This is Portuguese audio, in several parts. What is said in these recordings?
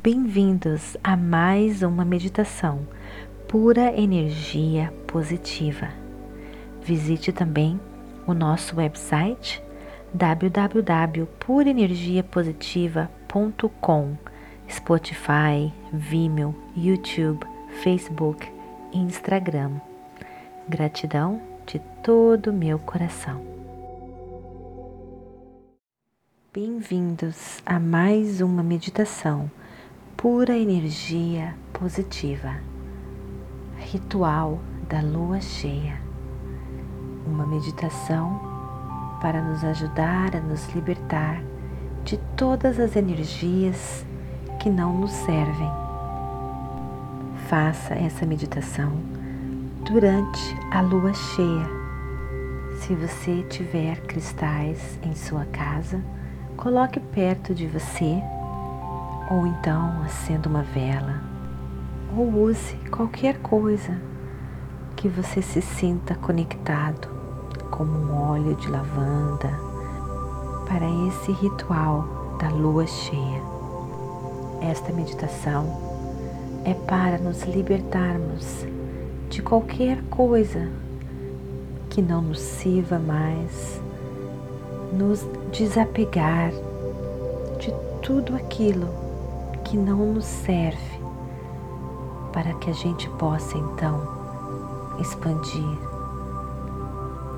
Bem-vindos a mais uma meditação pura energia positiva. Visite também o nosso website www.purenergiapositiva.com, Spotify, Vimeo, YouTube, Facebook e Instagram. Gratidão de todo o meu coração. Bem-vindos a mais uma meditação pura energia positiva. Ritual da lua cheia. Uma meditação para nos ajudar a nos libertar de todas as energias que não nos servem. Faça essa meditação durante a lua cheia. Se você tiver cristais em sua casa, coloque perto de você ou então acenda uma vela ou use qualquer coisa que você se sinta conectado, como um óleo de lavanda, para esse ritual da lua cheia. Esta meditação é para nos libertarmos de qualquer coisa que não nos sirva mais, nos desapegar de tudo aquilo que não nos serve, para que a gente possa então expandir,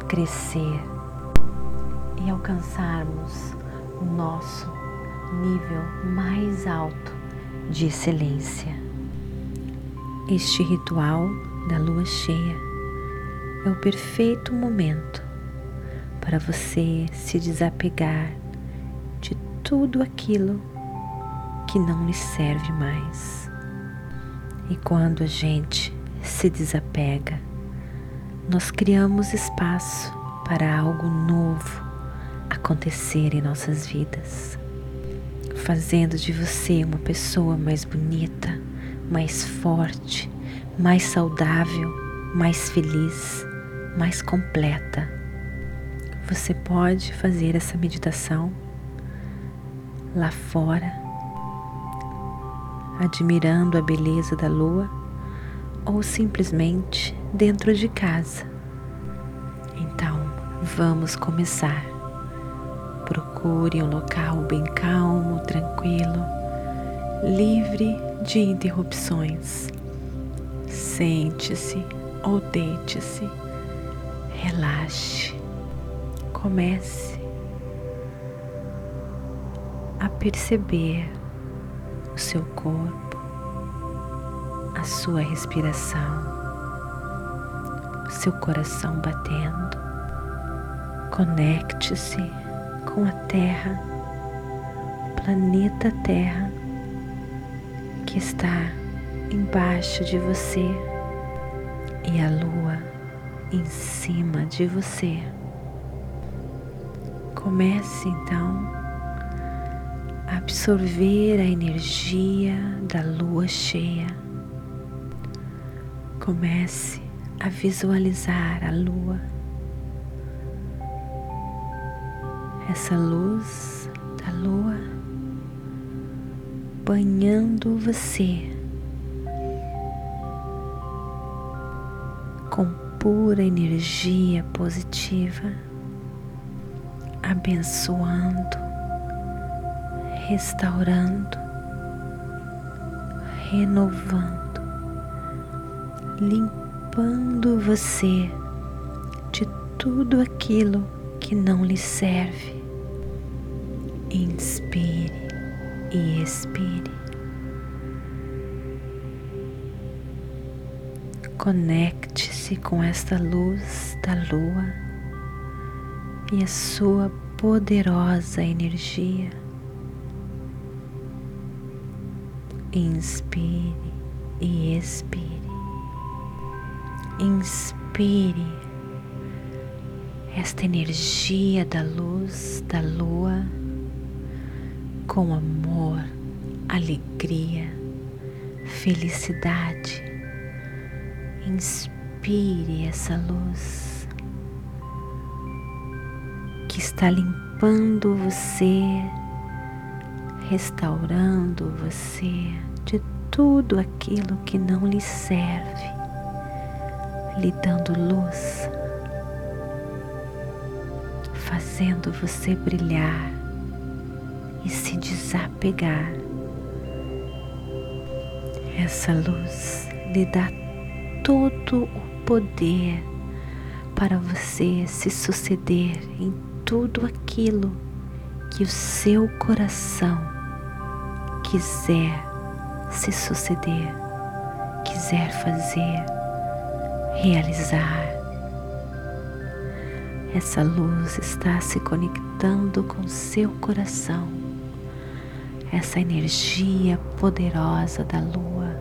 crescer e alcançarmos o nosso nível mais alto de excelência. Este ritual da lua cheia é o perfeito momento para você se desapegar de tudo aquilo que não lhe serve mais. E quando a gente se desapega, nós criamos espaço para algo novo acontecer em nossas vidas, fazendo de você uma pessoa mais bonita, mais forte, mais saudável, mais feliz, mais completa. Você pode fazer essa meditação lá fora, admirando a beleza da lua, ou simplesmente dentro de casa. Então, vamos começar. Procure um local bem calmo, tranquilo, livre de interrupções Sente-se ou deite-se, relaxe, comece a perceber seu corpo, a sua respiração, seu coração batendo. Conecte-se com a Terra, o planeta Terra que está embaixo de você e a lua em cima de você. Comece então absorver a energia da lua cheia. Comece a visualizar a lua, essa luz da lua banhando você com pura energia positiva, abençoando, restaurando, renovando, limpando você de tudo aquilo que não lhe serve. Inspire e expire. Conecte-se com esta luz da lua e a sua poderosa energia. Inspire e expire. Inspire esta energia da luz da lua com amor, alegria, felicidade Inspire essa luz que está limpando você, restaurando você de tudo aquilo que não lhe serve, lhe dando luz, fazendo você brilhar e se desapegar. Essa luz lhe dá todo o poder para você se suceder em tudo aquilo que o seu coração quiser se suceder, quiser fazer, realizar. Essa luz está se conectando com seu coração, essa energia poderosa da lua.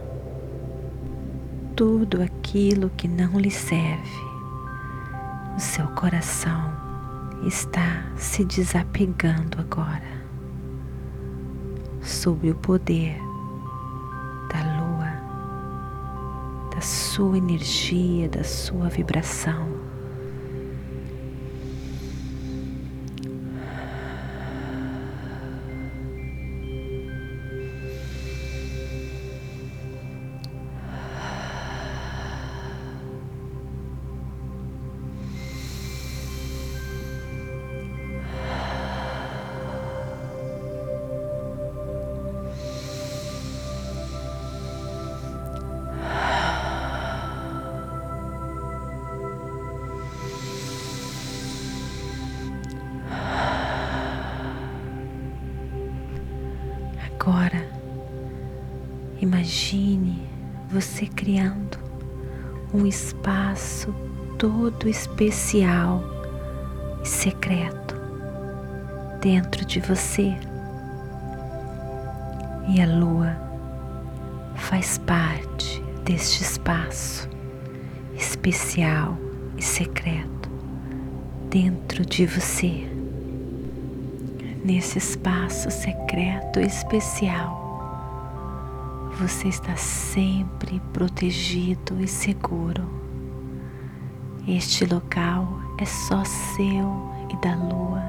Tudo aquilo que não lhe serve, o seu coração está se desapegando agora sob o poder da lua, da sua energia, da sua vibração. Você criando um espaço todo especial e secreto dentro de você. E a lua faz parte deste espaço especial e secreto dentro de você nesse espaço secreto especial, você está sempre protegido e seguro. Este local é só seu e da lua.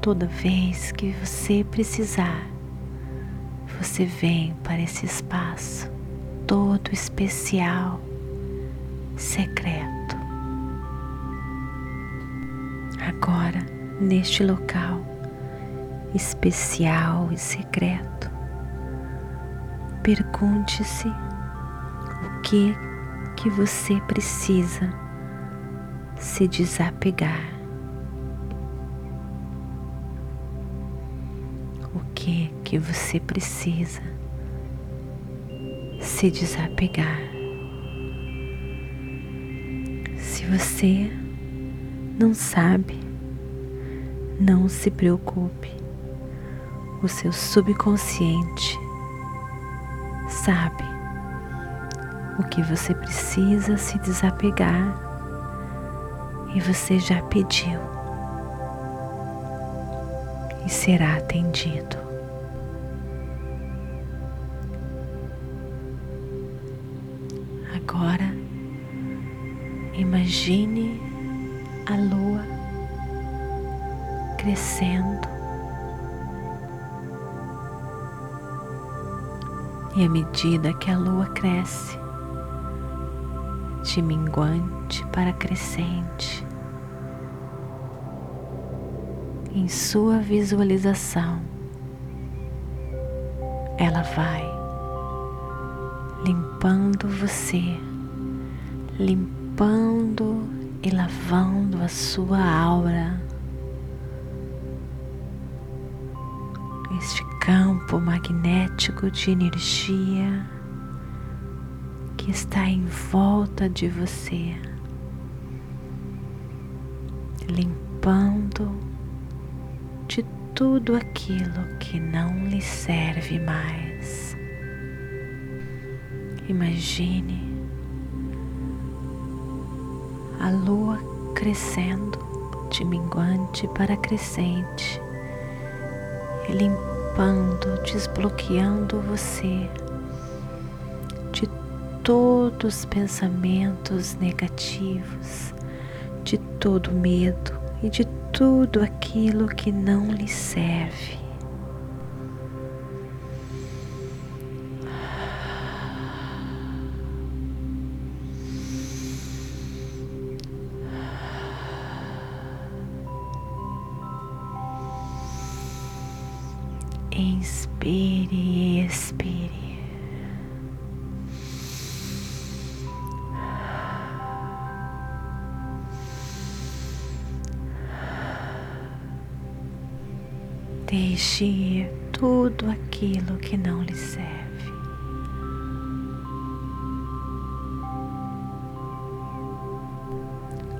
Toda vez que você precisar, você vem para esse espaço todo especial, secreto. Agora, neste local especial e secreto. Pergunte-se o que que você precisa se desapegar. O que que você precisa se desapegar. Se você não sabe não se preocupe, o seu subconsciente sabe o que você precisa se desapegar e você já pediu e será atendido. Agora, imagine a lua crescendo. E à medida que a lua cresce, de minguante para crescente, em sua visualização, ela vai limpando você, limpando e lavando a sua aura campo magnético de energia que está em volta de você, limpando de tudo aquilo que não lhe serve mais. Imagine a lua crescendo de minguante para crescente limpando, desbloqueando você de todos os pensamentos negativos, de todo medo e de tudo aquilo que não lhe serve.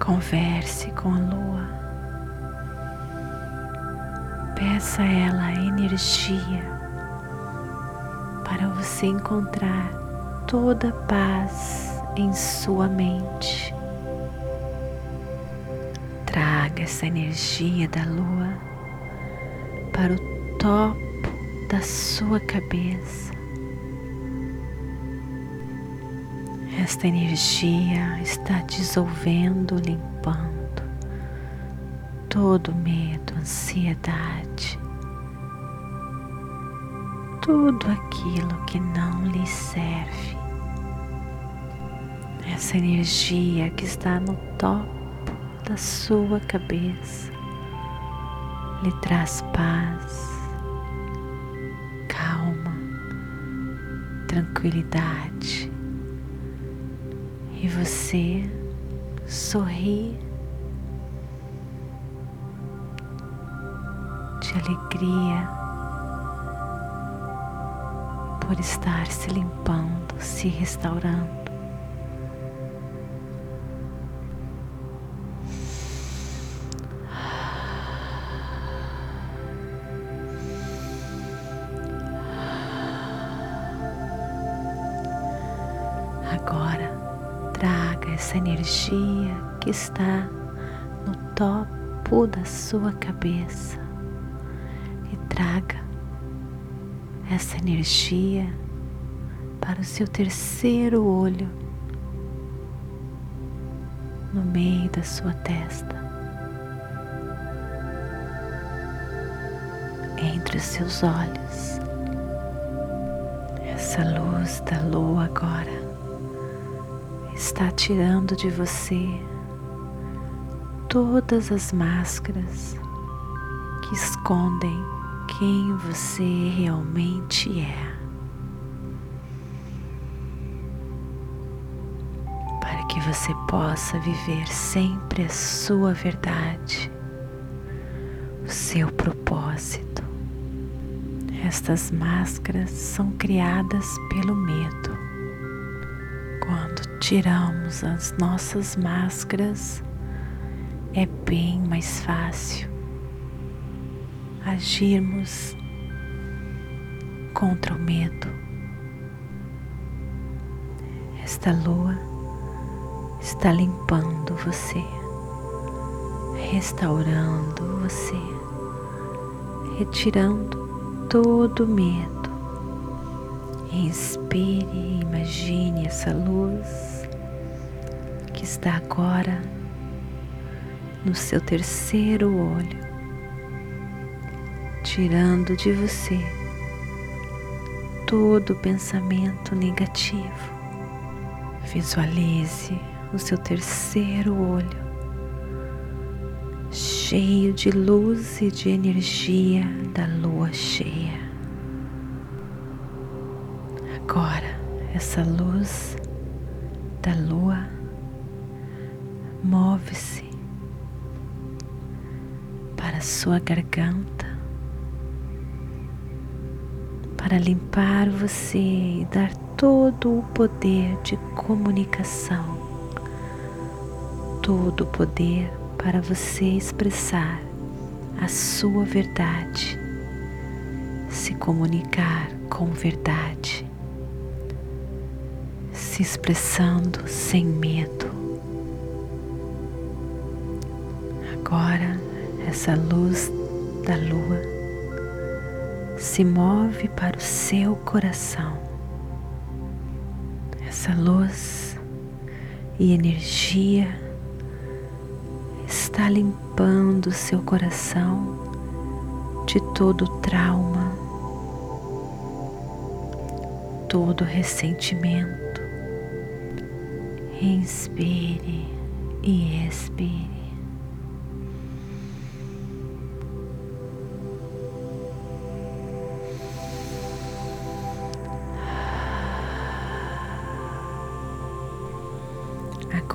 Converse com a lua. Peça a ela energia para você encontrar toda a paz em sua mente. Traga essa energia da lua para o topo da sua cabeça. Esta energia está dissolvendo, limpando todo medo, ansiedade, tudo aquilo que não lhe serve. Essa energia que está no topo da sua cabeça lhe traz paz, calma, tranquilidade e você sorri de alegria por estar se limpando, se restaurando. Essa energia que está no topo da sua cabeça. E traga essa energia para o seu terceiro olho no meio da sua testa. Entre os seus olhos, essa luz da lua agora está tirando de você todas as máscaras que escondem quem você realmente é. Para que você possa viver sempre a sua verdade, o seu propósito. Estas máscaras são criadas pelo medo. Quando tiramos as nossas máscaras, é bem mais fácil agirmos contra o medo. Esta lua está limpando você, restaurando você, retirando todo o medo. Inspire e imagine essa luz está agora no seu terceiro olho, tirando de você todo pensamento negativo. Visualize o seu terceiro olho cheio de luz e de energia da lua cheia. Agora, essa luz da lua move-se para sua garganta para limpar você e dar todo o poder de comunicação, todo o poder para você expressar a sua verdade, se comunicar com verdade, se expressando sem medo. Agora, essa luz da lua se move para o seu coração. Essa luz e energia está limpando o seu coração de todo trauma, todo ressentimento. Inspire e expire.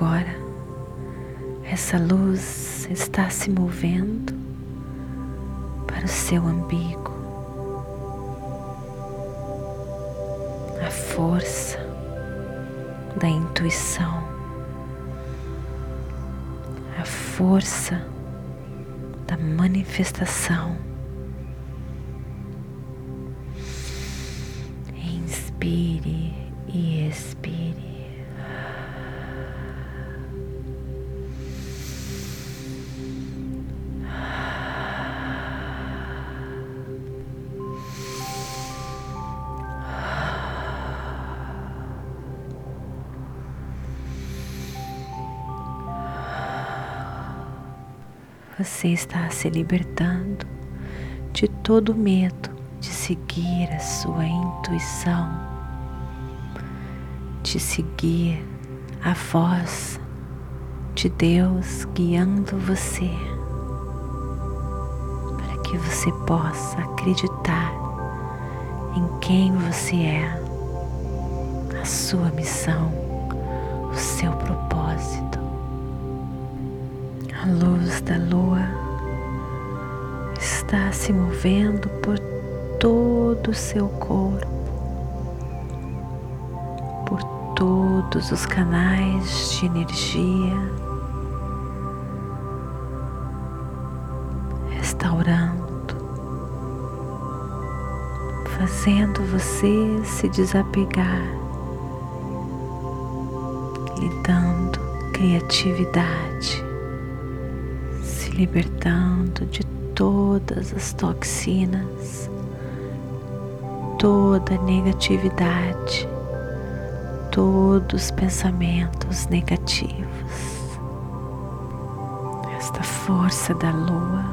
Agora essa luz está se movendo para o seu umbigo. A força da intuição, a força da manifestação. Inspire Você está se libertando de todo medo de seguir a sua intuição, de seguir a voz de Deus guiando você, para que você possa acreditar em quem você é, a sua missão, o seu propósito. A luz da lua está se movendo por todo o seu corpo, por todos os canais de energia, restaurando, fazendo você se desapegar, lhe dando criatividade libertando de todas as toxinas, toda negatividade, todos os pensamentos negativos. Esta força da lua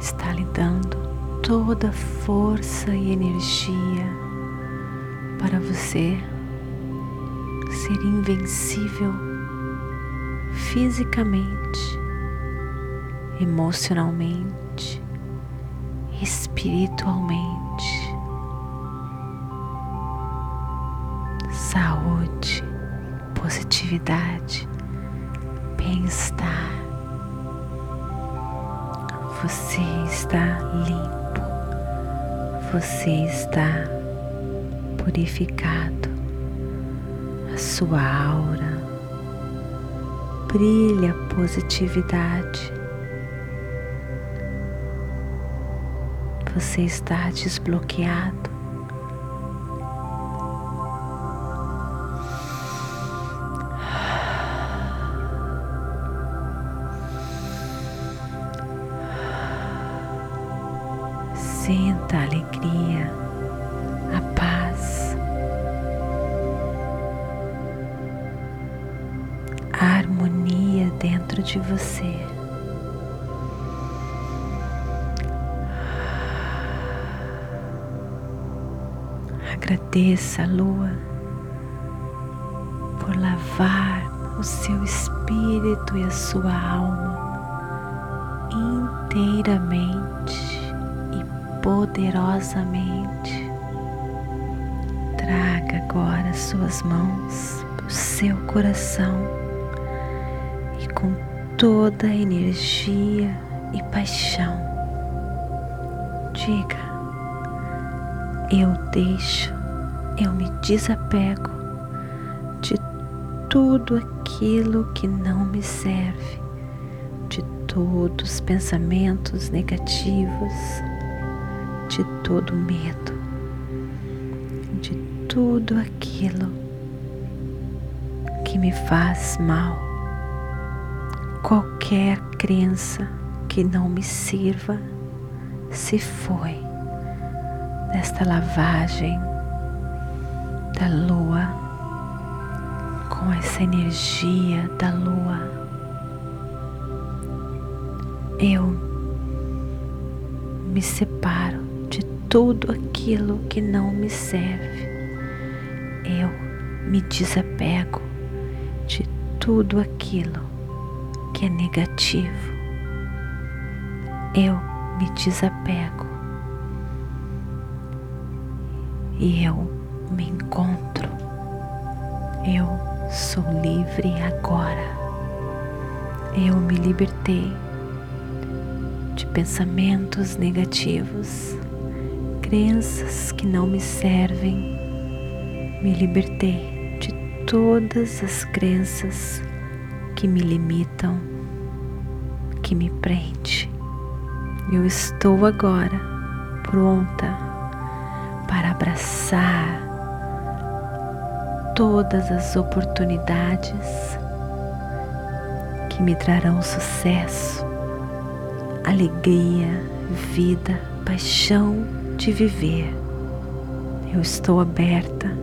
está lhe dando toda a força e energia para você ser invencível fisicamente, emocionalmente, espiritualmente. Saúde, positividade, bem-estar. Você está limpo, você está purificado, a sua aura brilha positividade. Você está desbloqueado. De você. Agradeça a lua por lavar o seu espírito e a sua alma inteiramente e poderosamente. Traga agora suas mãos para o seu coração com toda a energia e paixão. Diga: Eu deixo, eu me desapego de tudo aquilo que não me serve, de todos os pensamentos negativos, de todo medo, de tudo aquilo que me faz mal Qualquer crença que não me sirva se foi desta lavagem da lua com essa energia da lua. Eu me separo de tudo aquilo que não me serve. Eu me desapego de tudo aquilo que é negativo, eu me desapego e eu me encontro Eu sou livre agora. Eu me libertei de pensamentos negativos, crenças que não me servem. Me libertei de todas as crenças que me limitam, que me prende. Eu estou agora pronta para abraçar todas as oportunidades que me trarão sucesso, alegria, vida, paixão de viver. Eu estou aberta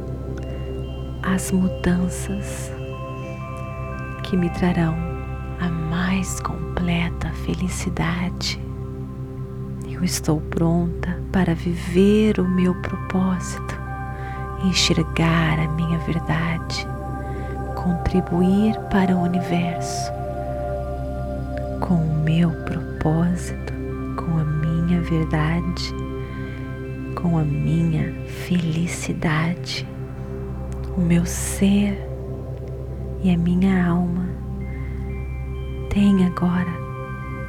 às mudanças que me trarão a mais completa felicidade. Eu estou pronta para viver o meu propósito enxergar a minha verdade, contribuir para o universo com o meu propósito, com a minha verdade, com a minha felicidade. O meu ser e a minha alma têm agora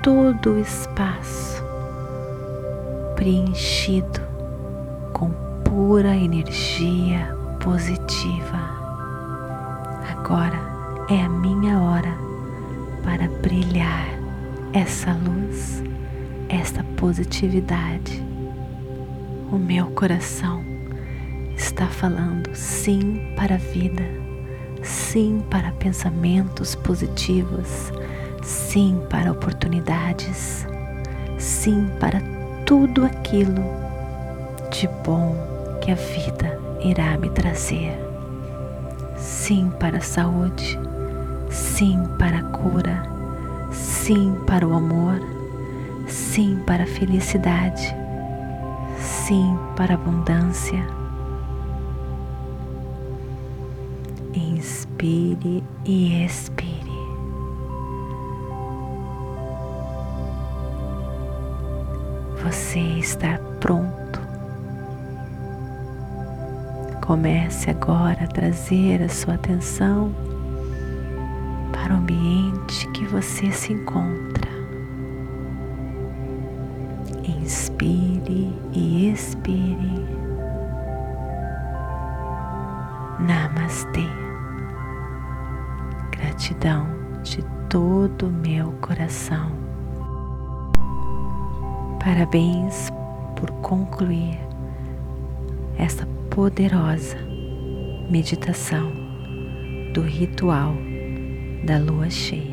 todo o espaço preenchido pura energia positiva. Agora é a minha hora para brilhar essa luz, essa positividade. O meu coração está falando sim para a vida, sim para pensamentos positivos, sim para oportunidades, sim para tudo aquilo de bom que a vida irá me trazer. Sim para a saúde, sim para a cura, sim para o amor, sim para a felicidade, sim para a abundância. Inspire e expire. Você está pronto Comece agora a trazer a sua atenção para o ambiente que você se encontra. Inspire e expire. Namastê. Gratidão de todo o meu coração. Parabéns por concluir essa poderosa meditação do ritual da lua cheia.